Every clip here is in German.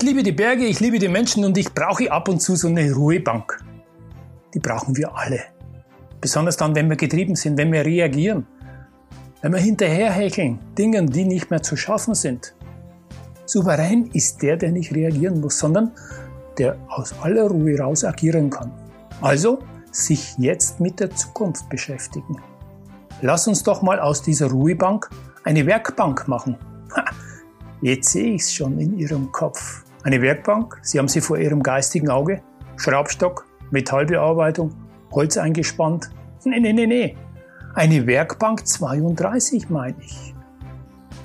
Ich liebe die Berge, ich liebe die Menschen und ich brauche ab und zu so eine Ruhebank. Die brauchen wir alle. Besonders dann, wenn wir getrieben sind, wenn wir reagieren, wenn wir hinterherhecheln, Dingen, die nicht mehr zu schaffen sind. Souverän ist der, der nicht reagieren muss, sondern der aus aller Ruhe raus agieren kann. Also sich jetzt mit der Zukunft beschäftigen. Lass uns doch mal aus dieser Ruhebank eine Werkbank machen. Ha, jetzt sehe ich es schon in Ihrem Kopf. Eine Werkbank, Sie haben sie vor Ihrem geistigen Auge, Schraubstock, Metallbearbeitung, Holz eingespannt. Nee, nee, nee, nee. Eine Werkbank 32 meine ich.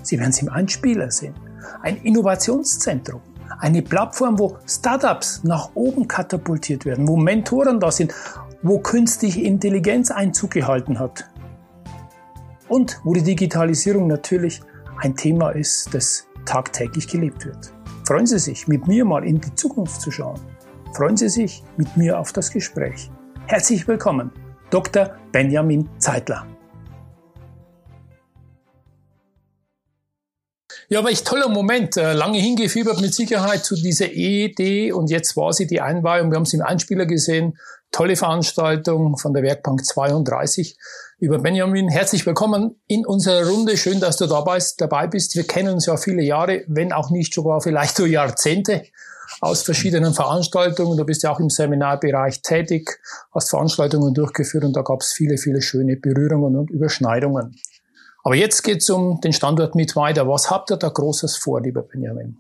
Sie werden es im Einspieler sehen. Ein Innovationszentrum. Eine Plattform, wo Startups nach oben katapultiert werden, wo Mentoren da sind, wo künstliche Intelligenz Einzug gehalten hat. Und wo die Digitalisierung natürlich ein Thema ist, das tagtäglich gelebt wird. Freuen Sie sich, mit mir mal in die Zukunft zu schauen. Freuen Sie sich mit mir auf das Gespräch. Herzlich willkommen, Dr. Benjamin Zeitler. Ja, echt toller Moment. Äh, lange hingefiebert mit Sicherheit zu dieser Idee und jetzt war sie die Einweihung. Wir haben es im Einspieler gesehen. Tolle Veranstaltung von der Werkbank 32 über Benjamin. Herzlich willkommen in unserer Runde. Schön, dass du dabei, dabei bist. Wir kennen uns ja viele Jahre, wenn auch nicht sogar vielleicht so Jahrzehnte aus verschiedenen Veranstaltungen. Du bist ja auch im Seminarbereich tätig, hast Veranstaltungen durchgeführt und da gab es viele, viele schöne Berührungen und Überschneidungen. Aber jetzt geht es um den Standort mit weiter. Was habt ihr da Großes vor, lieber Benjamin?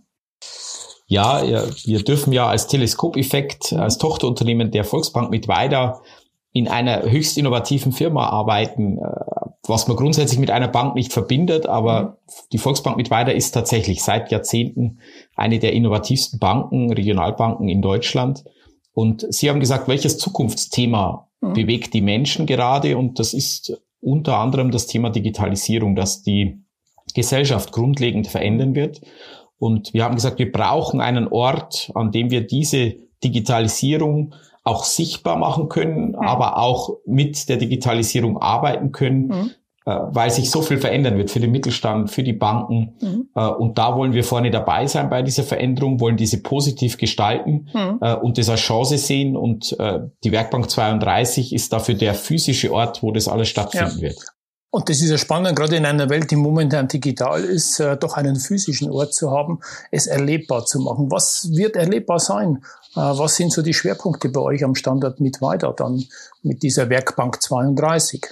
Ja, wir dürfen ja als Teleskopeffekt, als Tochterunternehmen der Volksbank mit weiter in einer höchst innovativen Firma arbeiten, äh, was man grundsätzlich mit einer Bank nicht verbindet, aber mhm. die Volksbank mit weiter ist tatsächlich seit Jahrzehnten eine der innovativsten Banken, Regionalbanken in Deutschland. Und Sie haben gesagt, welches Zukunftsthema mhm. bewegt die Menschen gerade? Und das ist unter anderem das Thema Digitalisierung, das die Gesellschaft grundlegend verändern wird. Und wir haben gesagt, wir brauchen einen Ort, an dem wir diese Digitalisierung auch sichtbar machen können, mhm. aber auch mit der Digitalisierung arbeiten können, mhm. äh, weil sich so viel verändern wird für den Mittelstand, für die Banken. Mhm. Äh, und da wollen wir vorne dabei sein bei dieser Veränderung, wollen diese positiv gestalten mhm. äh, und das als Chance sehen. Und äh, die Werkbank 32 ist dafür der physische Ort, wo das alles stattfinden ja. wird. Und das ist ja spannend, gerade in einer Welt, die momentan digital ist, äh, doch einen physischen Ort zu haben, es erlebbar zu machen. Was wird erlebbar sein? Äh, was sind so die Schwerpunkte bei euch am Standort mit weiter dann mit dieser Werkbank 32?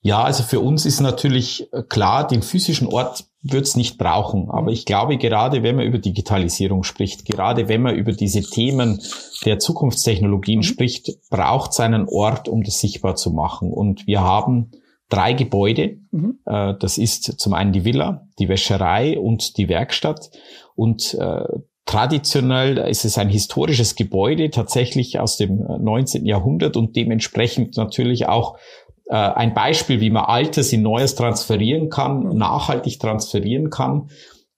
Ja, also für uns ist natürlich äh, klar, den physischen Ort wird es nicht brauchen. Aber ich glaube, gerade wenn man über Digitalisierung spricht, gerade wenn man über diese Themen der Zukunftstechnologien mhm. spricht, braucht es einen Ort, um das sichtbar zu machen. Und wir haben drei Gebäude. Mhm. Äh, das ist zum einen die Villa, die Wäscherei und die Werkstatt. Und äh, traditionell ist es ein historisches Gebäude, tatsächlich aus dem 19. Äh, Jahrhundert und dementsprechend natürlich auch äh, ein Beispiel, wie man Altes in Neues transferieren kann, mhm. nachhaltig transferieren kann.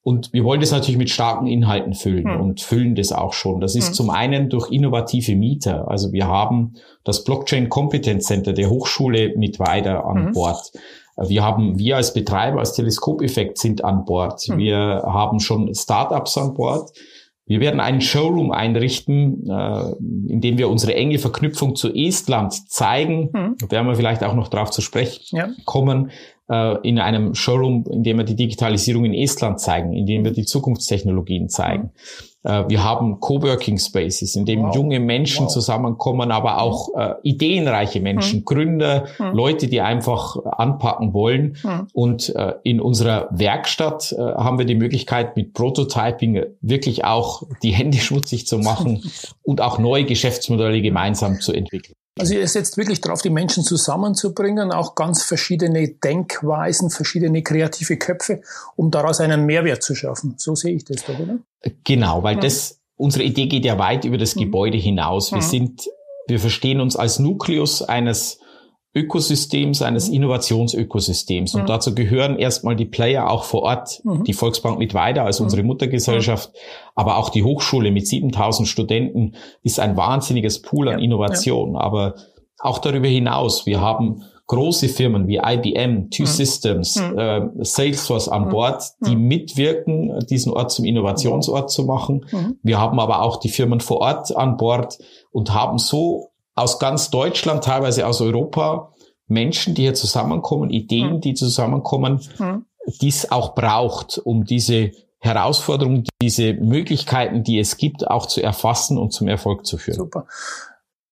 Und wir wollen das natürlich mit starken Inhalten füllen hm. und füllen das auch schon. Das ist hm. zum einen durch innovative Mieter. Also wir haben das Blockchain Competence Center der Hochschule mit weiter an hm. Bord. Wir haben, wir als Betreiber, als Teleskopeffekt sind an Bord. Hm. Wir haben schon Startups an Bord. Wir werden einen Showroom einrichten, äh, in dem wir unsere enge Verknüpfung zu Estland zeigen. Mhm. Da werden wir vielleicht auch noch drauf zu sprechen ja. kommen äh, in einem Showroom, in dem wir die Digitalisierung in Estland zeigen, in dem wir die Zukunftstechnologien zeigen. Äh, wir haben Coworking Spaces, in dem wow. junge Menschen wow. zusammenkommen, aber auch äh, ideenreiche Menschen, hm. Gründer, hm. Leute, die einfach anpacken wollen. Hm. Und äh, in unserer Werkstatt äh, haben wir die Möglichkeit, mit Prototyping wirklich auch die Hände schmutzig zu machen und auch neue Geschäftsmodelle gemeinsam zu entwickeln. Also ihr setzt wirklich darauf, die Menschen zusammenzubringen, auch ganz verschiedene Denkweisen, verschiedene kreative Köpfe, um daraus einen Mehrwert zu schaffen. So sehe ich das doch, oder? Genau, weil ja. das, unsere Idee geht ja weit über das mhm. Gebäude hinaus. Wir mhm. sind, wir verstehen uns als Nukleus eines Ökosystems, eines mhm. Innovationsökosystems. Und mhm. dazu gehören erstmal die Player auch vor Ort, mhm. die Volksbank mit weiter als unsere mhm. Muttergesellschaft, aber auch die Hochschule mit 7000 Studenten ist ein wahnsinniges Pool an ja. Innovation. Ja. Aber auch darüber hinaus, wir haben große Firmen wie IBM, Two mhm. Systems, mhm. äh, Salesforce an Bord, die mitwirken, diesen Ort zum Innovationsort zu machen. Wir haben aber auch die Firmen vor Ort an Bord und haben so aus ganz Deutschland, teilweise aus Europa, Menschen, die hier zusammenkommen, Ideen, hm. die zusammenkommen, hm. die es auch braucht, um diese Herausforderungen, diese Möglichkeiten, die es gibt, auch zu erfassen und zum Erfolg zu führen. Super.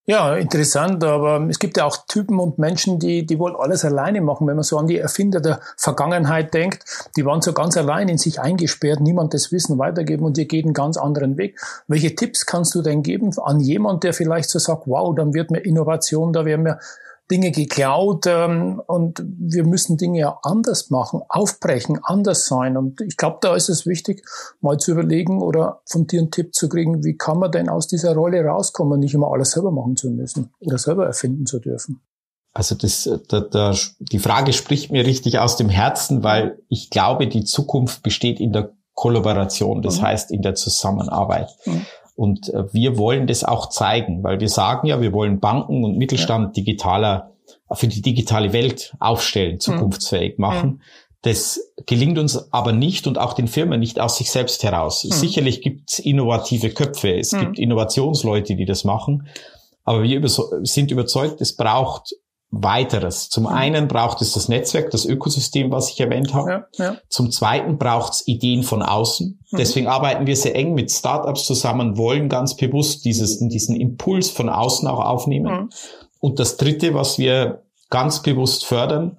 Ja, interessant, aber es gibt ja auch Typen und Menschen, die, die wollen alles alleine machen. Wenn man so an die Erfinder der Vergangenheit denkt, die waren so ganz allein in sich eingesperrt, niemand das Wissen weitergeben und ihr geht einen ganz anderen Weg. Welche Tipps kannst du denn geben an jemand, der vielleicht so sagt, wow, dann wird mir Innovation, da werden mir Dinge geklaut ähm, und wir müssen Dinge ja anders machen, aufbrechen, anders sein. Und ich glaube, da ist es wichtig, mal zu überlegen oder von dir einen Tipp zu kriegen, wie kann man denn aus dieser Rolle rauskommen, nicht immer alles selber machen zu müssen oder selber erfinden zu dürfen. Also das, da, da, die Frage spricht mir richtig aus dem Herzen, weil ich glaube, die Zukunft besteht in der Kollaboration, das mhm. heißt in der Zusammenarbeit. Mhm. Und äh, wir wollen das auch zeigen, weil wir sagen ja, wir wollen Banken und Mittelstand digitaler für die digitale Welt aufstellen, zukunftsfähig machen. Das gelingt uns aber nicht und auch den Firmen nicht aus sich selbst heraus. Mhm. Sicherlich gibt es innovative Köpfe, es mhm. gibt Innovationsleute, die das machen, aber wir sind überzeugt, es braucht weiteres. Zum mhm. einen braucht es das Netzwerk, das Ökosystem, was ich erwähnt habe. Ja, ja. Zum zweiten braucht es Ideen von außen. Mhm. Deswegen arbeiten wir sehr eng mit Startups zusammen, wollen ganz bewusst dieses, diesen Impuls von außen auch aufnehmen. Mhm. Und das dritte, was wir ganz bewusst fördern,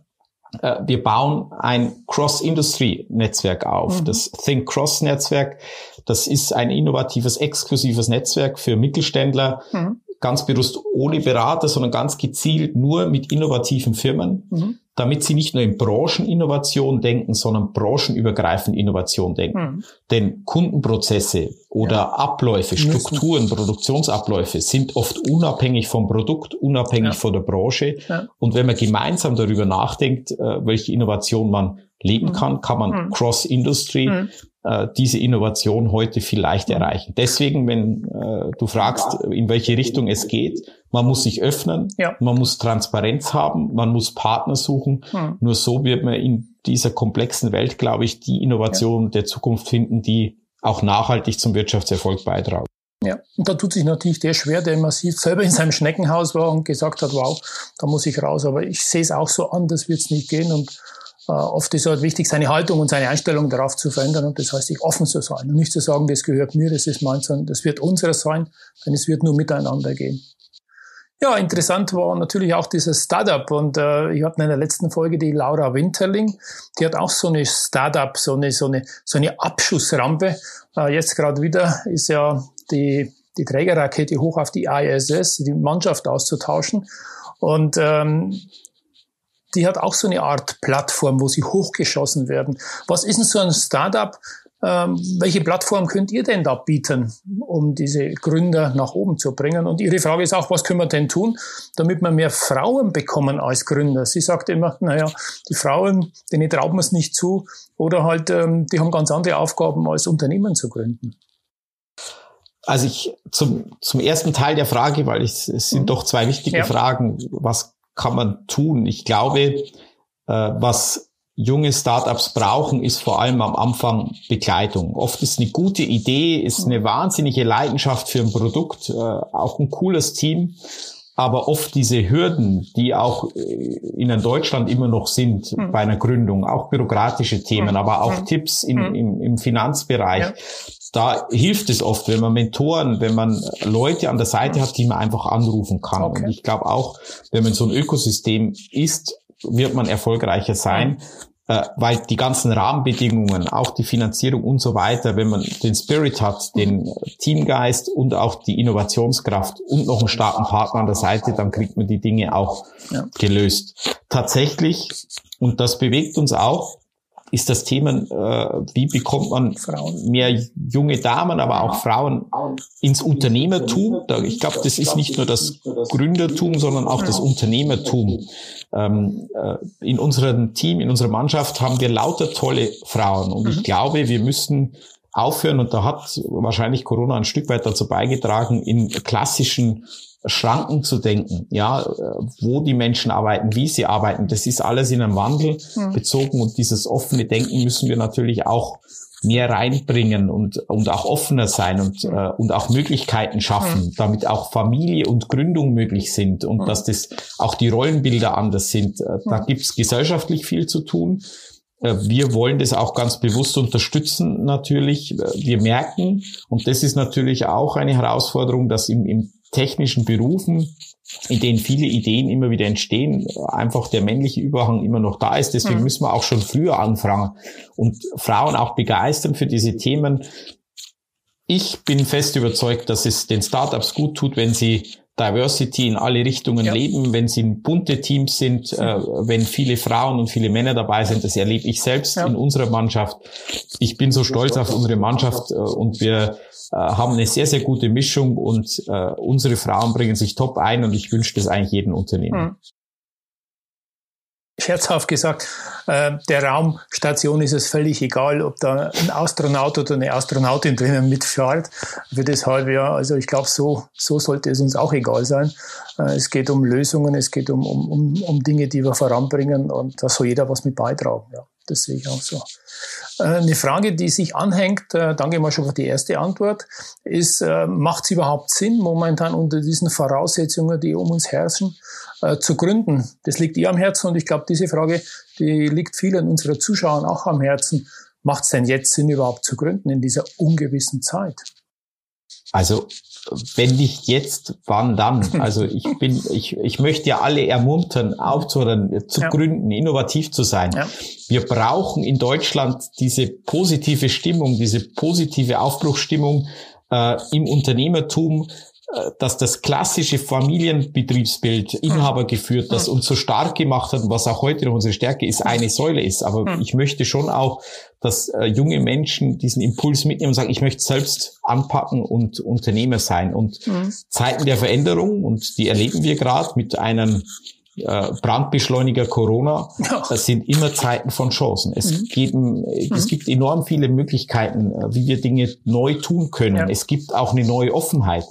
äh, wir bauen ein Cross-Industry-Netzwerk auf. Mhm. Das Think Cross-Netzwerk, das ist ein innovatives, exklusives Netzwerk für Mittelständler, mhm ganz bewusst ohne Berater, sondern ganz gezielt nur mit innovativen Firmen, mhm. damit sie nicht nur in Brancheninnovation denken, sondern branchenübergreifend Innovation denken. Mhm. Denn Kundenprozesse oder ja. Abläufe, Strukturen, Produktionsabläufe sind oft unabhängig vom Produkt, unabhängig ja. von der Branche. Ja. Und wenn man gemeinsam darüber nachdenkt, äh, welche Innovation man leben mhm. kann, kann man mhm. Cross-Industry mhm äh, diese Innovation heute vielleicht mhm. erreichen. Deswegen, wenn äh, du fragst, in welche Richtung es geht, man muss sich öffnen, ja. man muss Transparenz haben, man muss Partner suchen. Hm. Nur so wird man in dieser komplexen Welt, glaube ich, die Innovation ja. der Zukunft finden, die auch nachhaltig zum Wirtschaftserfolg beitragen. Ja, und da tut sich natürlich der schwer, der massiv selber in seinem Schneckenhaus war und gesagt hat, wow, da muss ich raus. Aber ich sehe es auch so an, das wird es nicht gehen. Und oft ist halt wichtig, seine Haltung und seine Einstellung darauf zu verändern. Und das heißt, sich offen zu sein und nicht zu sagen, das gehört mir, das ist meins, sondern das wird unseres sein, denn es wird nur miteinander gehen. Ja, interessant war natürlich auch dieses Startup und äh, ich hatte in der letzten Folge die Laura Winterling, die hat auch so eine Startup, so eine so eine so eine Abschussrampe. Äh, jetzt gerade wieder ist ja die die Trägerrakete hoch auf die ISS, die Mannschaft auszutauschen und ähm, die hat auch so eine Art Plattform, wo sie hochgeschossen werden. Was ist denn so ein Startup? Ähm, welche Plattform könnt ihr denn da bieten, um diese Gründer nach oben zu bringen? Und Ihre Frage ist auch, was können wir denn tun, damit wir mehr Frauen bekommen als Gründer? Sie sagt immer, naja, die Frauen, denen traut man es nicht zu oder halt, ähm, die haben ganz andere Aufgaben als Unternehmen zu gründen. Also ich zum, zum ersten Teil der Frage, weil ich, es sind mhm. doch zwei wichtige ja. Fragen. Was kann man tun? Ich glaube, äh, was junge Startups brauchen, ist vor allem am Anfang Begleitung. Oft ist eine gute Idee, ist eine wahnsinnige Leidenschaft für ein Produkt, äh, auch ein cooles Team. Aber oft diese Hürden, die auch äh, in Deutschland immer noch sind hm. bei einer Gründung, auch bürokratische Themen, hm. aber auch hm. Tipps in, hm. im, im Finanzbereich, ja. Da hilft es oft, wenn man Mentoren, wenn man Leute an der Seite hat, die man einfach anrufen kann. Okay. Und ich glaube auch, wenn man so ein Ökosystem ist, wird man erfolgreicher sein. äh, weil die ganzen Rahmenbedingungen, auch die Finanzierung und so weiter, wenn man den Spirit hat, den Teamgeist und auch die Innovationskraft und noch einen starken Partner an der Seite, dann kriegt man die Dinge auch ja. gelöst. Tatsächlich, und das bewegt uns auch, ist das Thema, äh, wie bekommt man mehr junge Damen, aber auch Frauen ins Unternehmertum. Ich glaube, das ist nicht nur das Gründertum, sondern auch das Unternehmertum. Ähm, äh, in unserem Team, in unserer Mannschaft haben wir lauter tolle Frauen und ich mhm. glaube, wir müssen aufhören und da hat wahrscheinlich Corona ein Stück weit dazu beigetragen, in klassischen Schranken zu denken, ja, wo die Menschen arbeiten, wie sie arbeiten, das ist alles in einem Wandel mhm. bezogen und dieses offene Denken müssen wir natürlich auch mehr reinbringen und, und auch offener sein und, äh, und auch Möglichkeiten schaffen, mhm. damit auch Familie und Gründung möglich sind und mhm. dass das auch die Rollenbilder anders sind. Äh, da mhm. gibt's gesellschaftlich viel zu tun. Äh, wir wollen das auch ganz bewusst unterstützen natürlich. Wir merken, und das ist natürlich auch eine Herausforderung, dass im, im technischen Berufen, in denen viele Ideen immer wieder entstehen, einfach der männliche Überhang immer noch da ist. Deswegen mhm. müssen wir auch schon früher anfangen und Frauen auch begeistern für diese Themen. Ich bin fest überzeugt, dass es den Startups gut tut, wenn sie Diversity in alle Richtungen ja. leben, wenn sie bunte Teams sind, äh, wenn viele Frauen und viele Männer dabei sind. Das erlebe ich selbst ja. in unserer Mannschaft. Ich bin so stolz auf unsere Mannschaft äh, und wir äh, haben eine sehr, sehr gute Mischung und äh, unsere Frauen bringen sich top ein und ich wünsche das eigentlich jedem Unternehmen. Hm. Scherzhaft gesagt, äh, der Raumstation ist es völlig egal, ob da ein Astronaut oder eine Astronautin drinnen mitfährt für das halbe Jahr. Also ich glaube, so, so sollte es uns auch egal sein. Äh, es geht um Lösungen, es geht um, um, um Dinge, die wir voranbringen und da soll jeder was mit beitragen. Ja, das sehe ich auch so. Äh, eine Frage, die sich anhängt, äh, danke mal schon für die erste Antwort, ist, äh, macht es überhaupt Sinn, momentan unter diesen Voraussetzungen, die um uns herrschen, zu gründen? Das liegt ihr am Herzen und ich glaube, diese Frage, die liegt vielen unserer Zuschauern auch am Herzen. Macht es denn jetzt Sinn, überhaupt zu gründen in dieser ungewissen Zeit? Also wenn nicht jetzt, wann dann? Also ich bin, ich, ich möchte ja alle ermuntern, aufzuhören, zu ja. gründen, innovativ zu sein. Ja. Wir brauchen in Deutschland diese positive Stimmung, diese positive Aufbruchsstimmung äh, im Unternehmertum, äh, dass das klassische Familienbetriebsbild, Inhaber geführt, das uns so stark gemacht hat, was auch heute noch unsere Stärke ist, eine Säule ist. Aber ich möchte schon auch, dass äh, junge Menschen diesen Impuls mitnehmen und sagen, ich möchte selbst anpacken und Unternehmer sein. Und Zeiten der Veränderung, und die erleben wir gerade mit einem äh, Brandbeschleuniger Corona, das sind immer Zeiten von Chancen. Es, mhm. geben, es mhm. gibt enorm viele Möglichkeiten, äh, wie wir Dinge neu tun können. Ja. Es gibt auch eine neue Offenheit.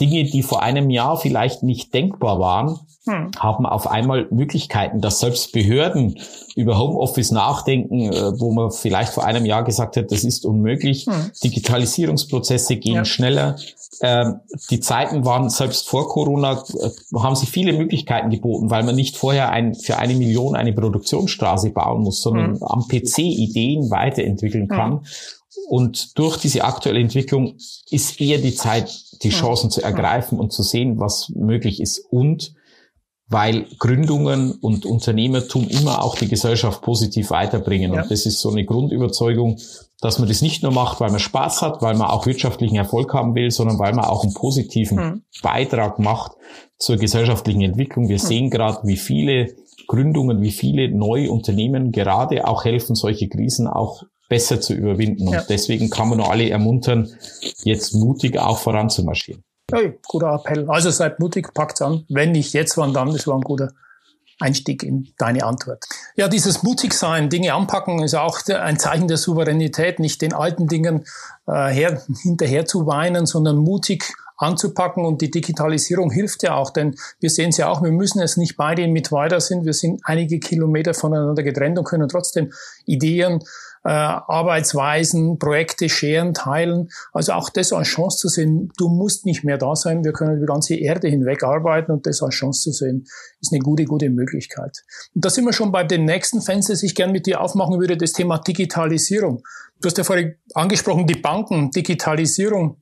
Dinge, die vor einem Jahr vielleicht nicht denkbar waren, hm. haben auf einmal Möglichkeiten, dass selbst Behörden über Homeoffice nachdenken, äh, wo man vielleicht vor einem Jahr gesagt hat, das ist unmöglich. Hm. Digitalisierungsprozesse gehen ja. schneller. Ähm, die Zeiten waren selbst vor Corona, äh, haben sich viele Möglichkeiten geboten, weil man nicht vorher ein, für eine Million eine Produktionsstraße bauen muss, sondern hm. am PC Ideen weiterentwickeln hm. kann. Und durch diese aktuelle Entwicklung ist eher die Zeit, die hm. Chancen zu ergreifen und zu sehen, was möglich ist. Und weil Gründungen und Unternehmertum immer auch die Gesellschaft positiv weiterbringen. Ja. Und das ist so eine Grundüberzeugung, dass man das nicht nur macht, weil man Spaß hat, weil man auch wirtschaftlichen Erfolg haben will, sondern weil man auch einen positiven mhm. Beitrag macht zur gesellschaftlichen Entwicklung. Wir mhm. sehen gerade, wie viele Gründungen, wie viele neue Unternehmen gerade auch helfen, solche Krisen auch besser zu überwinden. Und ja. deswegen kann man nur alle ermuntern, jetzt mutig auch voranzumarschieren. Hey, guter Appell. Also seid mutig, packt's an. Wenn nicht jetzt, wann dann? Das war ein guter Einstieg in deine Antwort. Ja, dieses Mutigsein, Dinge anpacken, ist auch ein Zeichen der Souveränität, nicht den alten Dingen äh, her, hinterher zu weinen, sondern mutig anzupacken und die Digitalisierung hilft ja auch, denn wir sehen es ja auch, wir müssen es nicht beide mit weiter sind, wir sind einige Kilometer voneinander getrennt und können trotzdem Ideen äh, Arbeitsweisen, Projekte scheren, teilen. Also auch das als Chance zu sehen, du musst nicht mehr da sein, wir können die ganze Erde hinweg arbeiten und das als Chance zu sehen, ist eine gute, gute Möglichkeit. Und da sind wir schon bei den nächsten Fenster, das ich gern mit dir aufmachen würde, das Thema Digitalisierung. Du hast ja vorhin angesprochen, die Banken, Digitalisierung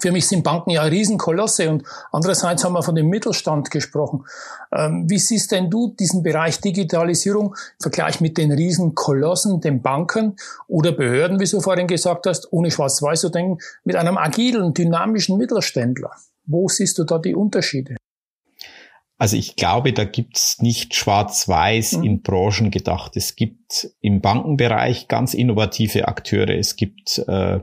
Für mich sind Banken ja Riesenkolosse und andererseits haben wir von dem Mittelstand gesprochen. Ähm, wie siehst denn du diesen Bereich Digitalisierung im Vergleich mit den Riesenkolossen, den Banken oder Behörden, wie du vorhin gesagt hast, ohne schwarz-weiß zu denken, mit einem agilen, dynamischen Mittelständler? Wo siehst du da die Unterschiede? Also ich glaube, da gibt's nicht schwarz-weiß mhm. in Branchen gedacht. Es gibt im Bankenbereich ganz innovative Akteure. Es gibt äh,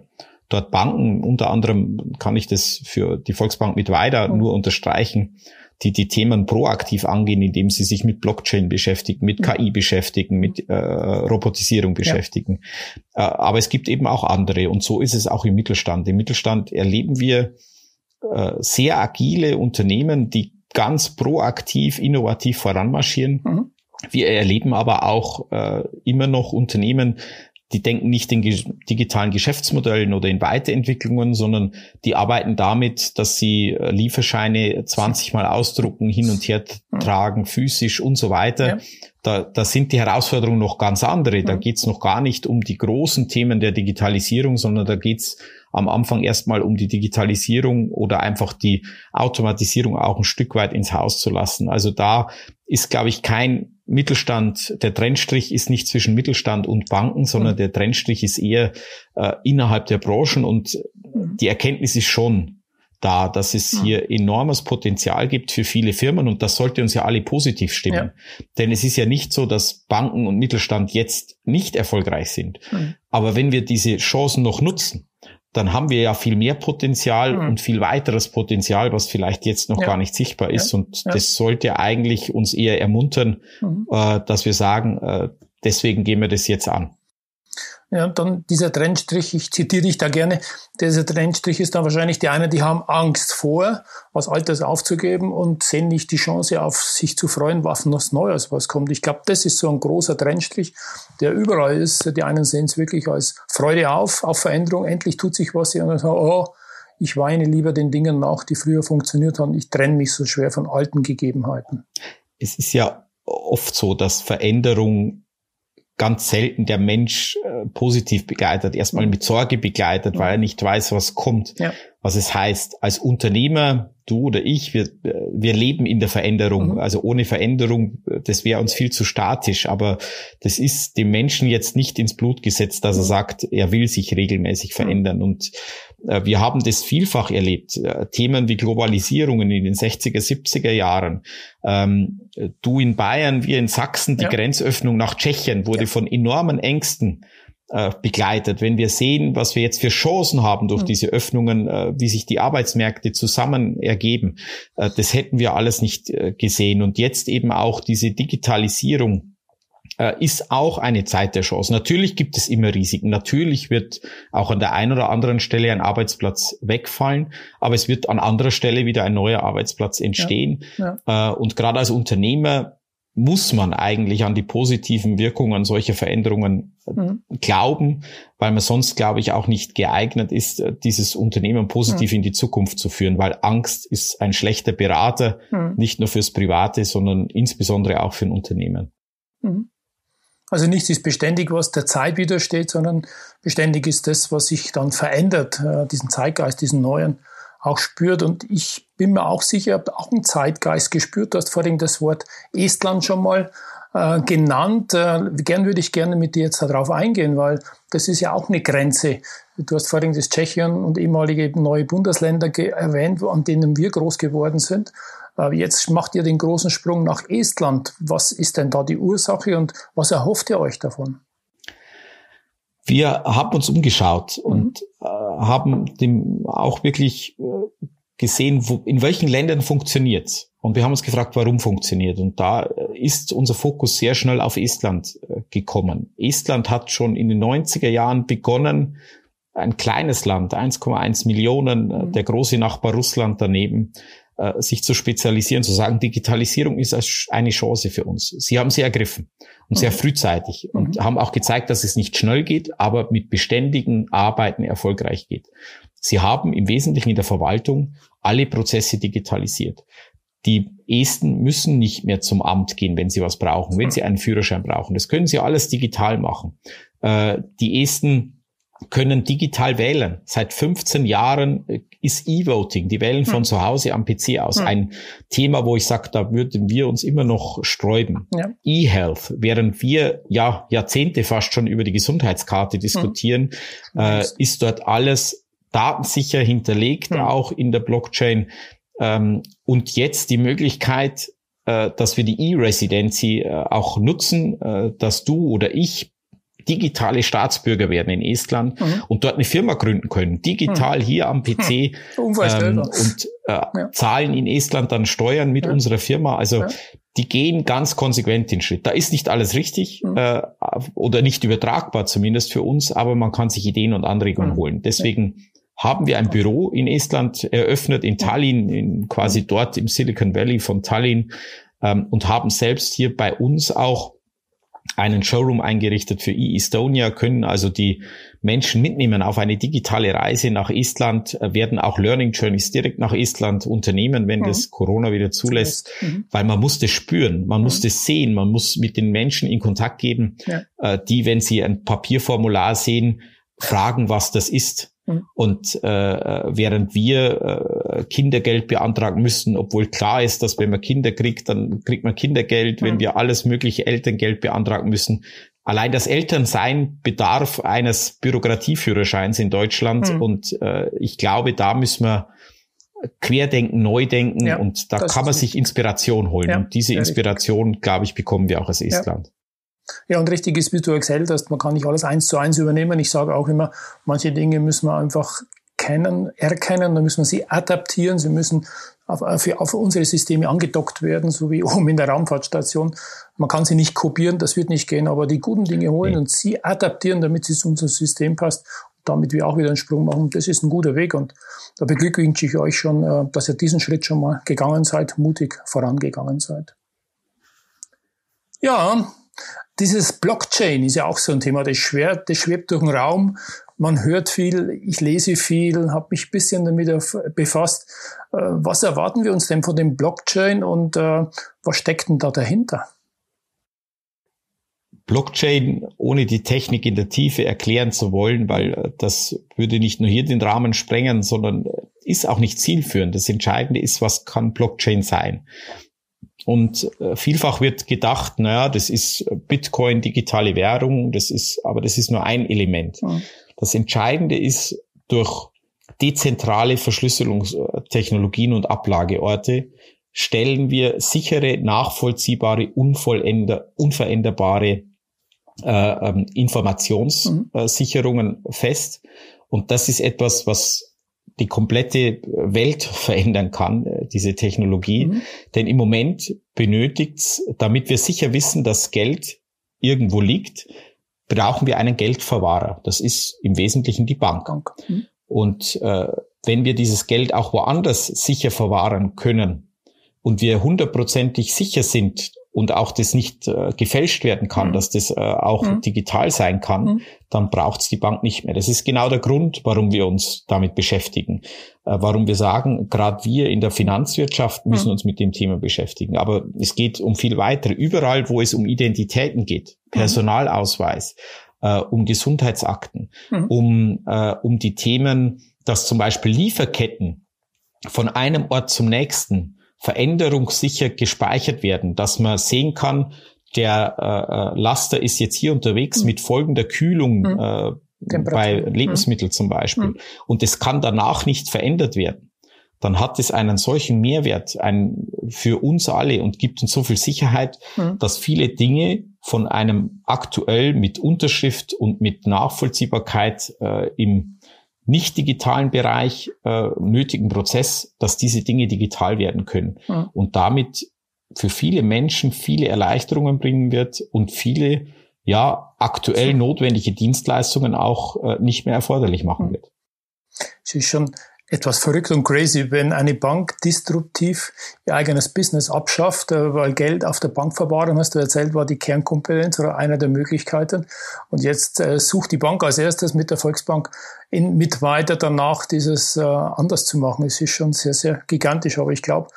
dort Banken, unter anderem kann ich das für die Volksbank mit weiter mhm. nur unterstreichen, die die Themen proaktiv angehen, indem sie sich mit Blockchain beschäftigen, mit mhm. KI beschäftigen, mit äh, Robotisierung beschäftigen. Ja. Äh, aber es gibt eben auch andere und so ist es auch im Mittelstand. Im Mittelstand erleben wir äh, sehr agile Unternehmen, die ganz proaktiv, innovativ voranmarschieren. Mhm. Wir erleben aber auch äh, immer noch Unternehmen, die denken nicht in digitalen Geschäftsmodellen oder in Weiterentwicklungen, sondern die arbeiten damit, dass sie äh, Lieferscheine 20 Mal ausdrucken, hin und her tragen, physisch und so weiter. Ja. Da, da sind die Herausforderungen noch ganz andere. Da geht's noch gar nicht um die großen Themen der Digitalisierung, sondern da geht's am Anfang erstmal um die Digitalisierung oder einfach die Automatisierung auch ein Stück weit ins Haus zu lassen. Also da ist, glaube ich, kein Mittelstand, der Trennstrich ist nicht zwischen Mittelstand und Banken, sondern mhm. der Trennstrich ist eher äh, innerhalb der Branchen und mhm. die Erkenntnis ist schon da, dass es mhm. hier enormes Potenzial gibt für viele Firmen und das sollte uns ja alle positiv stimmen. Ja. Denn es ist ja nicht so, dass Banken und Mittelstand jetzt nicht erfolgreich sind. Mhm. Aber wenn wir diese Chancen noch nutzen, dann haben wir ja viel mehr Potenzial mhm. und viel weiteres Potenzial, was vielleicht jetzt noch ja. gar nicht sichtbar ist. Ja. Und ja. das sollte eigentlich uns eher ermuntern, mhm. äh, dass wir sagen, äh, deswegen gehen wir das jetzt an. Ja, dann dieser Trendstrich, ich zitiere dich da gerne, dieser Trendstrich ist dann wahrscheinlich die einen, die haben Angst vor, was Altes aufzugeben und sehen nicht die Chance auf sich zu freuen, was noch Neues was kommt. Ich glaube, das ist so ein großer Trendstrich, der überall ist. Die einen sehen es wirklich als Freude auf, auf Veränderung, endlich tut sich was, die anderen sagen, oh, ich weine lieber den Dingen nach, die früher funktioniert haben. Ich trenne mich so schwer von alten Gegebenheiten. Es ist ja oft so, dass Veränderung ganz selten der Mensch äh, positiv begleitet, erstmal mit Sorge begleitet, weil er nicht weiß, was kommt, ja. was es heißt. Als Unternehmer, du oder ich, wir, wir leben in der Veränderung. Mhm. Also ohne Veränderung, das wäre uns viel zu statisch. Aber das ist dem Menschen jetzt nicht ins Blut gesetzt, dass er mhm. sagt, er will sich regelmäßig mhm. verändern. Und äh, wir haben das vielfach erlebt. Äh, Themen wie Globalisierungen in den 60er, 70er Jahren. Ähm, du in Bayern, wir in Sachsen, die ja. Grenzöffnung nach Tschechien wurde ja. von enormen Ängsten äh, begleitet. Wenn wir sehen, was wir jetzt für Chancen haben durch mhm. diese Öffnungen, wie sich die Arbeitsmärkte zusammen ergeben, das hätten wir alles nicht gesehen. Und jetzt eben auch diese Digitalisierung äh, ist auch eine Zeit der Chance. Natürlich gibt es immer Risiken. Natürlich wird auch an der einen oder anderen Stelle ein Arbeitsplatz wegfallen, aber es wird an anderer Stelle wieder ein neuer Arbeitsplatz entstehen. Ja, ja. Äh, und gerade als Unternehmer muss man eigentlich an die positiven Wirkungen solcher Veränderungen mhm. glauben, weil man sonst, glaube ich, auch nicht geeignet ist, äh, dieses Unternehmen positiv mhm. in die Zukunft zu führen, weil Angst ist ein schlechter Berater, mhm. nicht nur fürs Private, sondern insbesondere auch für ein Unternehmen. Mhm. Also nichts ist beständig, was der Zeit widersteht, sondern beständig ist das, was sich dann verändert, äh, diesen Zeitgeist, diesen neuen auch spürt. Und ich bin mir auch sicher, ihr habt auch einen Zeitgeist gespürt. Du hast vorhin das Wort Estland schon mal äh, genannt. Äh, gern würde ich gerne mit dir jetzt darauf eingehen, weil das ist ja auch eine Grenze. Du hast vorhin das Tschechien und ehemalige neue Bundesländer erwähnt, an denen wir groß geworden sind. Äh, jetzt macht ihr den großen Sprung nach Estland. Was ist denn da die Ursache und was erhofft ihr euch davon? Wir haben uns umgeschaut mhm. und äh, haben dem auch wirklich äh, gesehen, wo, in welchen Ländern funktioniert. Und wir haben uns gefragt, warum funktioniert. Und da äh, ist unser Fokus sehr schnell auf Estland äh, gekommen. Estland hat schon in den 90er Jahren begonnen, ein kleines Land, 1,1 Millionen, mhm. der große Nachbar Russland daneben, äh, sich zu spezialisieren, zu sagen, Digitalisierung ist eine Chance für uns. Sie haben sie ergriffen und sehr mhm. frühzeitig und mhm. haben auch gezeigt, dass es nicht schnell geht, aber mit beständigen Arbeiten erfolgreich geht. Sie haben im Wesentlichen in der Verwaltung alle Prozesse digitalisiert. Die Esten müssen nicht mehr zum Amt gehen, wenn sie was brauchen, wenn sie einen Führerschein brauchen. Das können sie alles digital machen. Äh, die Esten können digital wählen. Seit 15 Jahren äh, ist E-Voting, die wählen von hm. zu Hause am PC aus, hm. ein Thema, wo ich sage, da würden wir uns immer noch sträuben. Ja. E-Health, während wir ja Jahrzehnte fast schon über die Gesundheitskarte diskutieren, hm. äh, ist dort alles datensicher hinterlegt, hm. auch in der Blockchain. Ähm, und jetzt die Möglichkeit, äh, dass wir die E-Residency äh, auch nutzen, äh, dass du oder ich digitale Staatsbürger werden in Estland mhm. und dort eine Firma gründen können, digital mhm. hier am PC mhm. ähm, und äh, ja. zahlen in Estland dann Steuern mit ja. unserer Firma. Also ja. die gehen ganz konsequent den Schritt. Da ist nicht alles richtig mhm. äh, oder nicht übertragbar zumindest für uns, aber man kann sich Ideen und Anregungen mhm. holen. Deswegen haben wir ein Büro in Estland eröffnet, in Tallinn, in quasi mhm. dort im Silicon Valley von Tallinn ähm, und haben selbst hier bei uns auch einen Showroom eingerichtet für e-Estonia, können also die Menschen mitnehmen auf eine digitale Reise nach Estland, äh, werden auch Learning Journeys direkt nach Estland unternehmen, wenn mhm. das Corona wieder zulässt, mhm. weil man muss das spüren, man mhm. muss das sehen, man muss mit den Menschen in Kontakt geben, ja. Äh, die, wenn sie ein Papierformular sehen, fragen, was das ist. Mhm. Und äh, während wir äh, Kindergeld beantragen müssen, obwohl klar ist, dass wenn man Kinder kriegt, dann kriegt man Kindergeld, mhm. wenn wir alles mögliche Elterngeld beantragen müssen. Allein das Elternsein bedarf eines Bürokratieführerscheins in Deutschland mhm. und äh, ich glaube, da müssen wir querdenken, neu denken ja, und da kann man sich Inspiration holen. Ja, und diese Inspiration, glaube ich, bekommen wir auch als Estland. Ja. Ja, und richtig ist, wie du erzählt hast, man kann nicht alles eins zu eins übernehmen. Ich sage auch immer, manche Dinge müssen wir einfach kennen, erkennen, dann müssen wir sie adaptieren, sie müssen auf, auf, auf unsere Systeme angedockt werden, so wie oben in der Raumfahrtstation. Man kann sie nicht kopieren, das wird nicht gehen, aber die guten Dinge holen und sie adaptieren, damit sie zu unserem System passt damit wir auch wieder einen Sprung machen. Das ist ein guter Weg und da beglückwünsche ich euch schon, äh, dass ihr diesen Schritt schon mal gegangen seid, mutig vorangegangen seid. Ja, dieses Blockchain ist ja auch so ein Thema, das schwebt, das schwebt durch den Raum. Man hört viel, ich lese viel, habe mich ein bisschen damit befasst. Äh, was erwarten wir uns denn von dem Blockchain und äh, was steckt denn da dahinter? Blockchain ohne die Technik in der Tiefe erklären zu wollen, weil äh, das würde nicht nur hier den Rahmen sprengen, sondern ist auch nicht zielführend. Das Entscheidende ist, was kann Blockchain sein? Und äh, vielfach wird gedacht, naja, das ist Bitcoin, digitale Währung, das ist, aber das ist nur ein Element. Mhm. Das Entscheidende ist, durch dezentrale Verschlüsselungstechnologien und Ablageorte stellen wir sichere, nachvollziehbare, unveränderbare äh, ähm, Informationssicherungen mhm. fest. Und das ist etwas, was die komplette Welt verändern kann, äh, diese Technologie. Mhm. Denn im Moment benötigt's, damit wir sicher wissen, dass Geld irgendwo liegt, brauchen wir einen Geldverwahrer. Das ist im Wesentlichen die Bank. Bank. Mhm. Und äh, wenn wir dieses Geld auch woanders sicher verwahren können und wir hundertprozentig sicher sind, und auch das nicht äh, gefälscht werden kann, mhm. dass das äh, auch mhm. digital sein kann, mhm. dann braucht es die Bank nicht mehr. Das ist genau der Grund, warum wir uns damit beschäftigen, äh, warum wir sagen, gerade wir in der Finanzwirtschaft müssen mhm. uns mit dem Thema beschäftigen. Aber es geht um viel weiter. Überall, wo es um Identitäten geht, mhm. Personalausweis, äh, um Gesundheitsakten, mhm. um, äh, um die Themen, dass zum Beispiel Lieferketten von einem Ort zum nächsten veränderungssicher gespeichert werden, dass man sehen kann, der äh, äh, Laster ist jetzt hier unterwegs mhm. mit folgender Kühlung mhm. äh, bei Lebensmitteln mhm. zum Beispiel mhm. und es kann danach nicht verändert werden, dann hat es einen solchen Mehrwert ein, für uns alle und gibt uns so viel Sicherheit, mhm. dass viele Dinge von einem aktuell mit Unterschrift und mit Nachvollziehbarkeit äh, im nicht digitalen Bereich äh, nötigen Prozess, dass diese Dinge digital werden können mhm. und damit für viele Menschen viele Erleichterungen bringen wird und viele ja aktuell notwendige Dienstleistungen auch äh, nicht mehr erforderlich machen wird. Es ist schon etwas verrückt und crazy, wenn eine Bank disruptiv ihr eigenes Business abschafft, äh, weil Geld auf der Bankverwahrung, hast du erzählt, war die Kernkompetenz oder einer der Möglichkeiten. Und jetzt äh, sucht die Bank als erstes mit der Volksbank in, mit weiter danach dieses äh, anders zu machen. Es ist schon sehr, sehr gigantisch, aber ich glaube,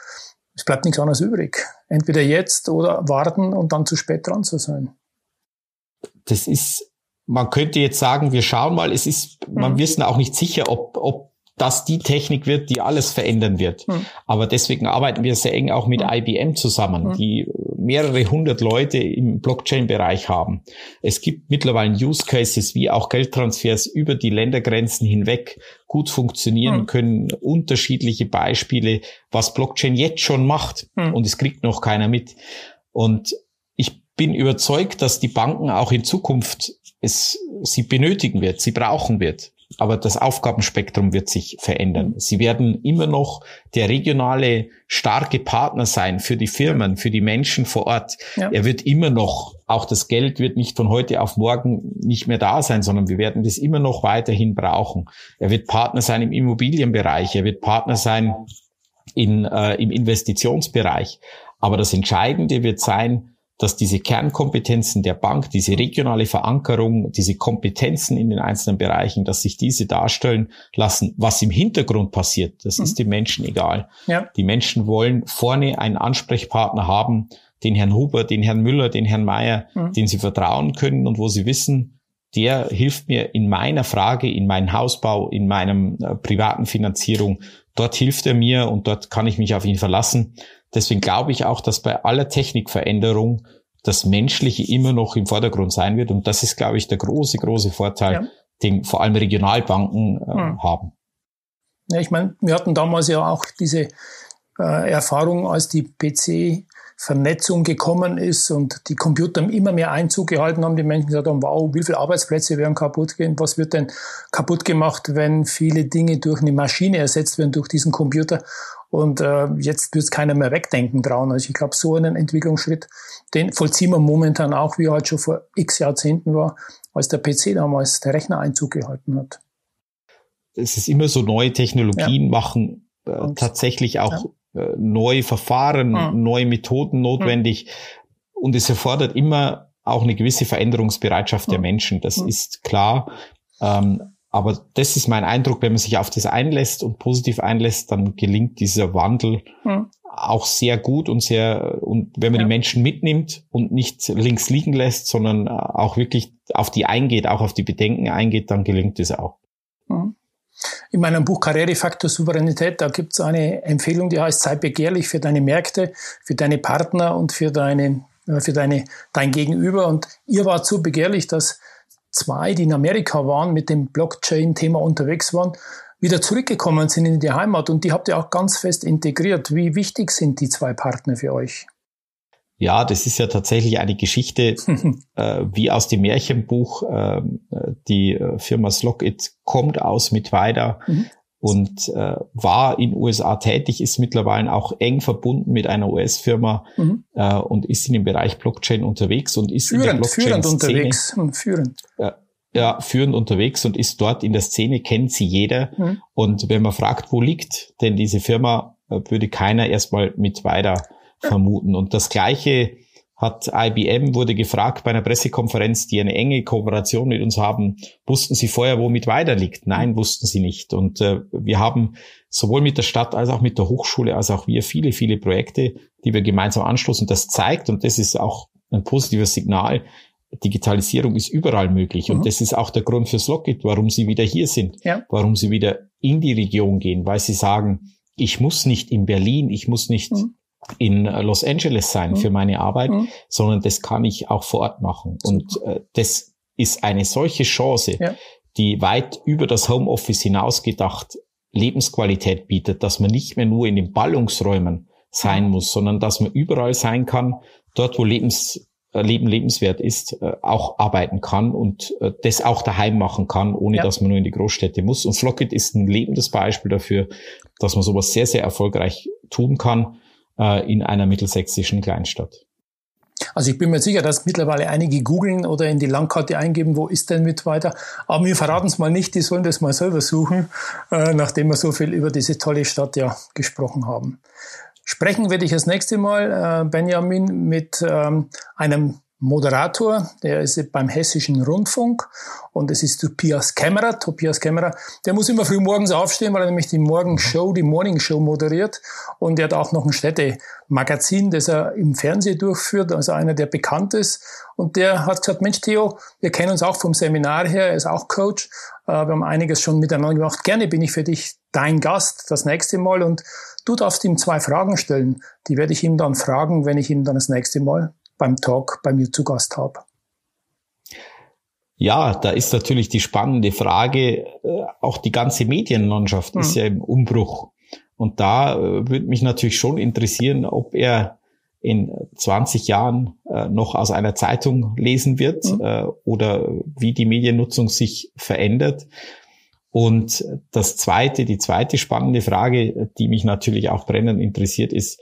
es bleibt nichts anderes übrig. Entweder jetzt oder warten und dann zu spät dran zu sein. Das ist man könnte jetzt sagen, wir schauen mal, es ist, man mhm. wissen auch nicht sicher, ob, ob das die Technik wird, die alles verändern wird. Mhm. Aber deswegen arbeiten wir sehr eng auch mit mhm. IBM zusammen, mhm. die mehrere hundert Leute im Blockchain-Bereich haben. Es gibt mittlerweile Use Cases wie auch Geldtransfers über die Ländergrenzen hinweg gut funktionieren mhm. können. Unterschiedliche Beispiele, was Blockchain jetzt schon macht. Mhm. Und es kriegt noch keiner mit. Und ich bin überzeugt, dass die Banken auch in Zukunft es sie benötigen wird, sie brauchen wird aber das Aufgabenspektrum wird sich verändern. Mhm. Sie werden immer noch der regionale starke Partner sein für die Firmen, für die Menschen vor Ort. Ja. Er wird immer noch, auch das Geld wird nicht von heute auf morgen nicht mehr da sein, sondern wir werden das immer noch weiterhin brauchen. Er wird Partner sein im Immobilienbereich, er wird Partner sein in, äh, im Investitionsbereich. Aber das Entscheidende wird sein, dass diese Kernkompetenzen der Bank, diese regionale Verankerung, diese Kompetenzen in den einzelnen Bereichen, dass sich diese darstellen lassen, was im Hintergrund passiert, das mhm. ist den Menschen egal. Ja. Die Menschen wollen vorne einen Ansprechpartner haben, den Herrn Huber, den Herrn Müller, den Herrn Mayer, mhm. den sie vertrauen können und wo sie wissen, der hilft mir in meiner Frage, in meinem Hausbau, in meinem äh, privaten Finanzierung. Dort hilft er mir und dort kann ich mich auf ihn verlassen. Deswegen glaube ich auch, dass bei aller Technikveränderung das Menschliche immer noch im Vordergrund sein wird. Und das ist, glaube ich, der große, große Vorteil, ja. den vor allem Regionalbanken äh, hm. haben. Ja, ich meine, wir hatten damals ja auch diese äh, Erfahrung, als die PC Vernetzung gekommen ist und die Computer immer mehr Einzug gehalten haben, die Menschen gesagt haben, wow, wie viele Arbeitsplätze werden kaputt gehen, was wird denn kaputt gemacht, wenn viele Dinge durch eine Maschine ersetzt werden, durch diesen Computer. Und äh, jetzt wird keiner mehr wegdenken trauen. Also ich glaube, so einen Entwicklungsschritt, den vollziehen wir momentan auch, wie er halt schon vor x Jahrzehnten war, als der PC damals der Rechner Einzug gehalten hat. Es ist immer so, neue Technologien ja. machen äh, tatsächlich auch ja. äh, neue Verfahren, ja. neue Methoden notwendig. Und es erfordert immer auch eine gewisse Veränderungsbereitschaft der Menschen. Das ist klar. Ähm, aber das ist mein Eindruck, wenn man sich auf das einlässt und positiv einlässt, dann gelingt dieser Wandel hm. auch sehr gut und sehr, und wenn man ja. die Menschen mitnimmt und nicht links liegen lässt, sondern auch wirklich auf die eingeht, auch auf die Bedenken eingeht, dann gelingt es auch. Hm. In meinem Buch Karrierefaktor Souveränität, da gibt es eine Empfehlung, die heißt, sei begehrlich für deine Märkte, für deine Partner und für deine, für deine, dein Gegenüber. Und ihr wart so begehrlich, dass zwei, die in Amerika waren, mit dem Blockchain-Thema unterwegs waren, wieder zurückgekommen sind in die Heimat und die habt ihr auch ganz fest integriert. Wie wichtig sind die zwei Partner für euch? Ja, das ist ja tatsächlich eine Geschichte äh, wie aus dem Märchenbuch. Äh, die Firma Slockit kommt aus Mittweida, mhm und äh, war in USA tätig, ist mittlerweile auch eng verbunden mit einer US-Firma mhm. äh, und ist in dem Bereich Blockchain unterwegs und ist führend, in der Blockchain führend unterwegs, hm, führend. Äh, ja, führend unterwegs und ist dort in der Szene, kennt sie jeder. Mhm. Und wenn man fragt, wo liegt denn diese Firma, äh, würde keiner erstmal mit weiter vermuten. Und das Gleiche hat IBM, wurde gefragt bei einer Pressekonferenz, die eine enge Kooperation mit uns haben, wussten Sie vorher, wo mit weiter liegt? Nein, wussten sie nicht. Und äh, wir haben sowohl mit der Stadt als auch mit der Hochschule, als auch wir viele, viele Projekte, die wir gemeinsam anschließen. Das zeigt, und das ist auch ein positives Signal, Digitalisierung ist überall möglich. Mhm. Und das ist auch der Grund für Slockit, warum sie wieder hier sind, ja. warum sie wieder in die Region gehen, weil sie sagen, ich muss nicht in Berlin, ich muss nicht mhm in Los Angeles sein mhm. für meine Arbeit, mhm. sondern das kann ich auch vor Ort machen. Und äh, das ist eine solche Chance, ja. die weit über das Homeoffice hinaus gedacht Lebensqualität bietet, dass man nicht mehr nur in den Ballungsräumen sein mhm. muss, sondern dass man überall sein kann, dort wo Lebens, äh, Leben lebenswert ist, äh, auch arbeiten kann und äh, das auch daheim machen kann, ohne ja. dass man nur in die Großstädte muss. Und Flockit ist ein lebendes Beispiel dafür, dass man sowas sehr, sehr erfolgreich tun kann äh, in einer mittelsächsischen Kleinstadt. Also ich bin mir sicher, dass mittlerweile einige googeln oder in die Landkarte eingeben, wo ist denn mit weiter. Aber wir verraten es mal nicht, die sollen das mal selber suchen, äh, nachdem wir so viel über diese tolle Stadt ja gesprochen haben. Sprechen werde ich das nächste Mal, äh, Benjamin, mit ähm, einem Moderator, der ist beim Hessischen Rundfunk und es ist Tobias Kämmerer. Tobias Kämmerer, der muss immer früh morgens aufstehen, weil er nämlich die Morgenshow, die Morning Show moderiert und er hat auch noch ein Städtemagazin, das er im Fernsehen durchführt, also einer, der bekannt ist. Und der hat gesagt, Mensch Theo, wir kennen uns auch vom Seminar her, er ist auch Coach, äh, wir haben einiges schon miteinander gemacht, gerne bin ich für dich dein Gast das nächste Mal und du darfst ihm zwei Fragen stellen, die werde ich ihm dann fragen, wenn ich ihn dann das nächste Mal beim Talk bei mir zu Gast habe. Ja, da ist natürlich die spannende Frage, äh, auch die ganze Medienlandschaft mhm. ist ja im Umbruch. Und da äh, würde mich natürlich schon interessieren, ob er in 20 Jahren äh, noch aus einer Zeitung lesen wird mhm. oder wie die Mediennutzung sich verändert. Und das zweite, die zweite spannende Frage, die mich natürlich auch brennend interessiert, ist,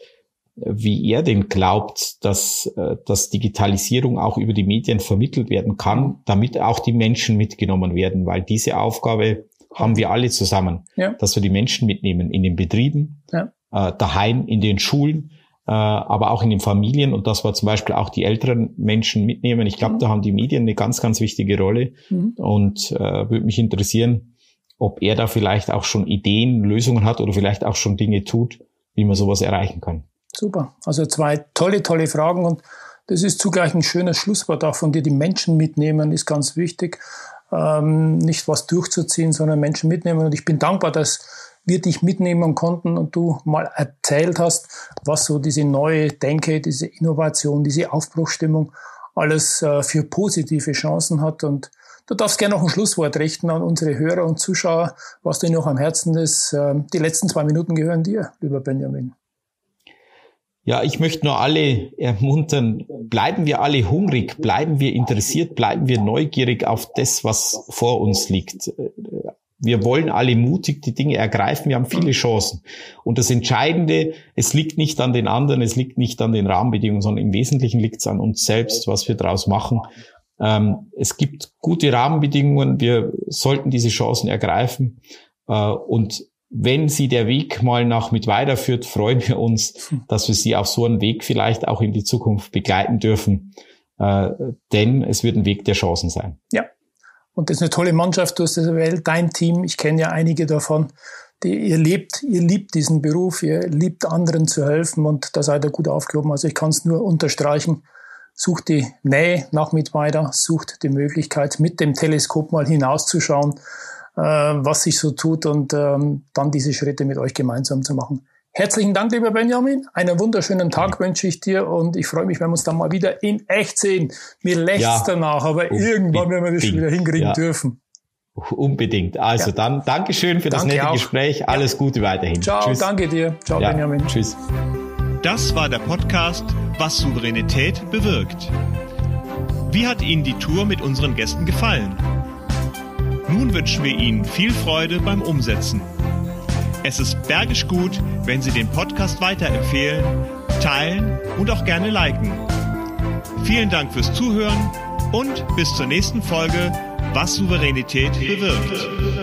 wie er denn glaubt, dass, äh, dass Digitalisierung auch über die Medien vermittelt werden kann, damit auch die Menschen mitgenommen werden, weil diese Aufgabe haben wir alle zusammen, ja. dass wir die Menschen mitnehmen in den Betrieben, ja. äh, daheim, in den Schulen, äh, aber auch in den Familien und dass wir zum Beispiel auch die älteren Menschen mitnehmen. Ich glaube, mhm. da haben die Medien eine ganz, ganz wichtige Rolle mhm. und äh, würde mich interessieren, ob er da vielleicht auch schon Ideen, Lösungen hat oder vielleicht auch schon Dinge tut, wie man sowas erreichen kann. Super. Also zwei tolle, tolle Fragen und das ist zugleich ein schönes Schlusswort auch von dir. Die Menschen mitnehmen ist ganz wichtig. Ähm, nicht was durchzuziehen, sondern Menschen mitnehmen. Und ich bin dankbar, dass wir dich mitnehmen konnten und du mal erzählt hast, was so diese neue Denke, diese Innovation, diese Aufbruchstimmung alles äh, für positive Chancen hat. Und du darfst gerne noch ein Schlusswort richten an unsere Hörer und Zuschauer, was dir noch am Herzen ist. Äh, die letzten zwei Minuten gehören dir, lieber Benjamin. Ja, ich möchte nur alle ermuntern, bleiben wir alle hungrig, bleiben wir interessiert, bleiben wir neugierig auf das, was vor uns liegt. Wir wollen alle mutig die Dinge ergreifen, wir haben viele Chancen. Und das Entscheidende, es liegt nicht an den anderen, es liegt nicht an den Rahmenbedingungen, sondern im Wesentlichen liegt es an uns selbst, was wir daraus machen. Ähm, es gibt gute Rahmenbedingungen, wir sollten diese Chancen ergreifen. Äh, und wenn sie der Weg mal nach mit weiterführt, freuen wir uns, dass wir sie auf so einem Weg vielleicht auch in die Zukunft begleiten dürfen. Äh, denn es wird ein Weg der Chancen sein. Ja. Und das ist eine tolle Mannschaft, du hast das erwähnt, dein Team, ich kenne ja einige davon, die, ihr lebt, ihr liebt diesen Beruf, ihr liebt anderen zu helfen und da seid ihr gut aufgehoben. Also ich kann es nur unterstreichen. Sucht die Nähe nach Mittweida, sucht die Möglichkeit, mit dem Teleskop mal hinauszuschauen äh, was sich so tut und ähm, dann diese Schritte mit euch gemeinsam zu machen. Herzlichen Dank, lieber Benjamin. Einen wunderschönen Tag wünsche ich dir und ich freue mich, wenn wir uns dann mal wieder in echt sehen. Mir lässt ja, danach, aber irgendwann werden wir das schon wieder hinkriegen ja. dürfen. Unbedingt. Also ja. dann Dankeschön für danke das nette auch. Gespräch. Alles Gute weiterhin. Ciao, tschüss. danke dir. Ciao, Benjamin. Tschüss. Das war der Podcast Was Souveränität bewirkt. Wie hat Ihnen die Tour mit unseren Gästen gefallen? Nun wünschen wir Ihnen viel Freude beim Umsetzen. Es ist bergisch gut, wenn Sie den Podcast weiterempfehlen, teilen und auch gerne liken. Vielen Dank fürs Zuhören und bis zur nächsten Folge, was Souveränität bewirkt.